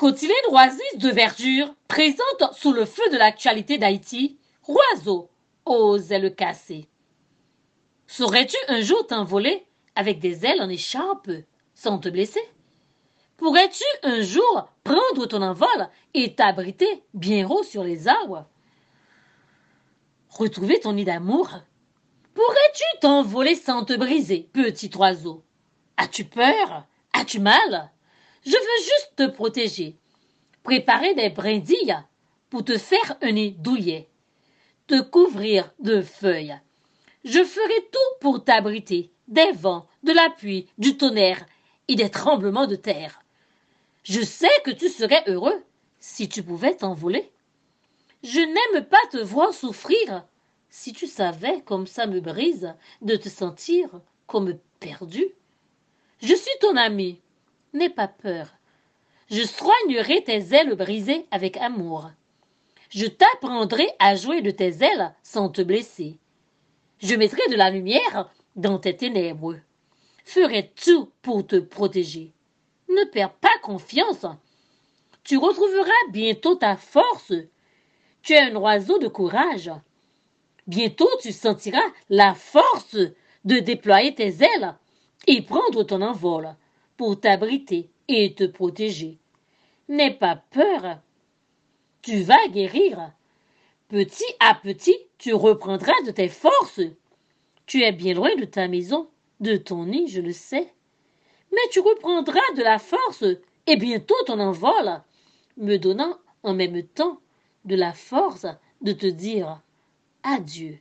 Quotidien oasis de verdure, présente sous le feu de l'actualité d'Haïti, Oiseau osait le casser. Saurais-tu un jour t'envoler avec des ailes en écharpe sans te blesser? Pourrais-tu un jour prendre ton envol et t'abriter bien haut sur les arbres? Retrouver ton nid d'amour? Pourrais-tu t'envoler sans te briser, petit oiseau? As-tu peur? As-tu mal? Je veux juste te protéger. Préparer des brindilles pour te faire un nid douillet. Te couvrir de feuilles. Je ferai tout pour t'abriter des vents, de la pluie, du tonnerre et des tremblements de terre. Je sais que tu serais heureux si tu pouvais t'envoler. Je n'aime pas te voir souffrir. Si tu savais comme ça me brise de te sentir comme perdu. Je suis ton ami. N'aie pas peur. Je soignerai tes ailes brisées avec amour. Je t'apprendrai à jouer de tes ailes sans te blesser. Je mettrai de la lumière dans tes ténèbres. Ferai tout pour te protéger. Ne perds pas confiance. Tu retrouveras bientôt ta force. Tu es un oiseau de courage. Bientôt tu sentiras la force de déployer tes ailes et prendre ton envol pour t'abriter et te protéger. N'aie pas peur. Tu vas guérir. Petit à petit, tu reprendras de tes forces. Tu es bien loin de ta maison, de ton nid, je le sais. Mais tu reprendras de la force et bientôt ton envol, me donnant en même temps de la force de te dire adieu.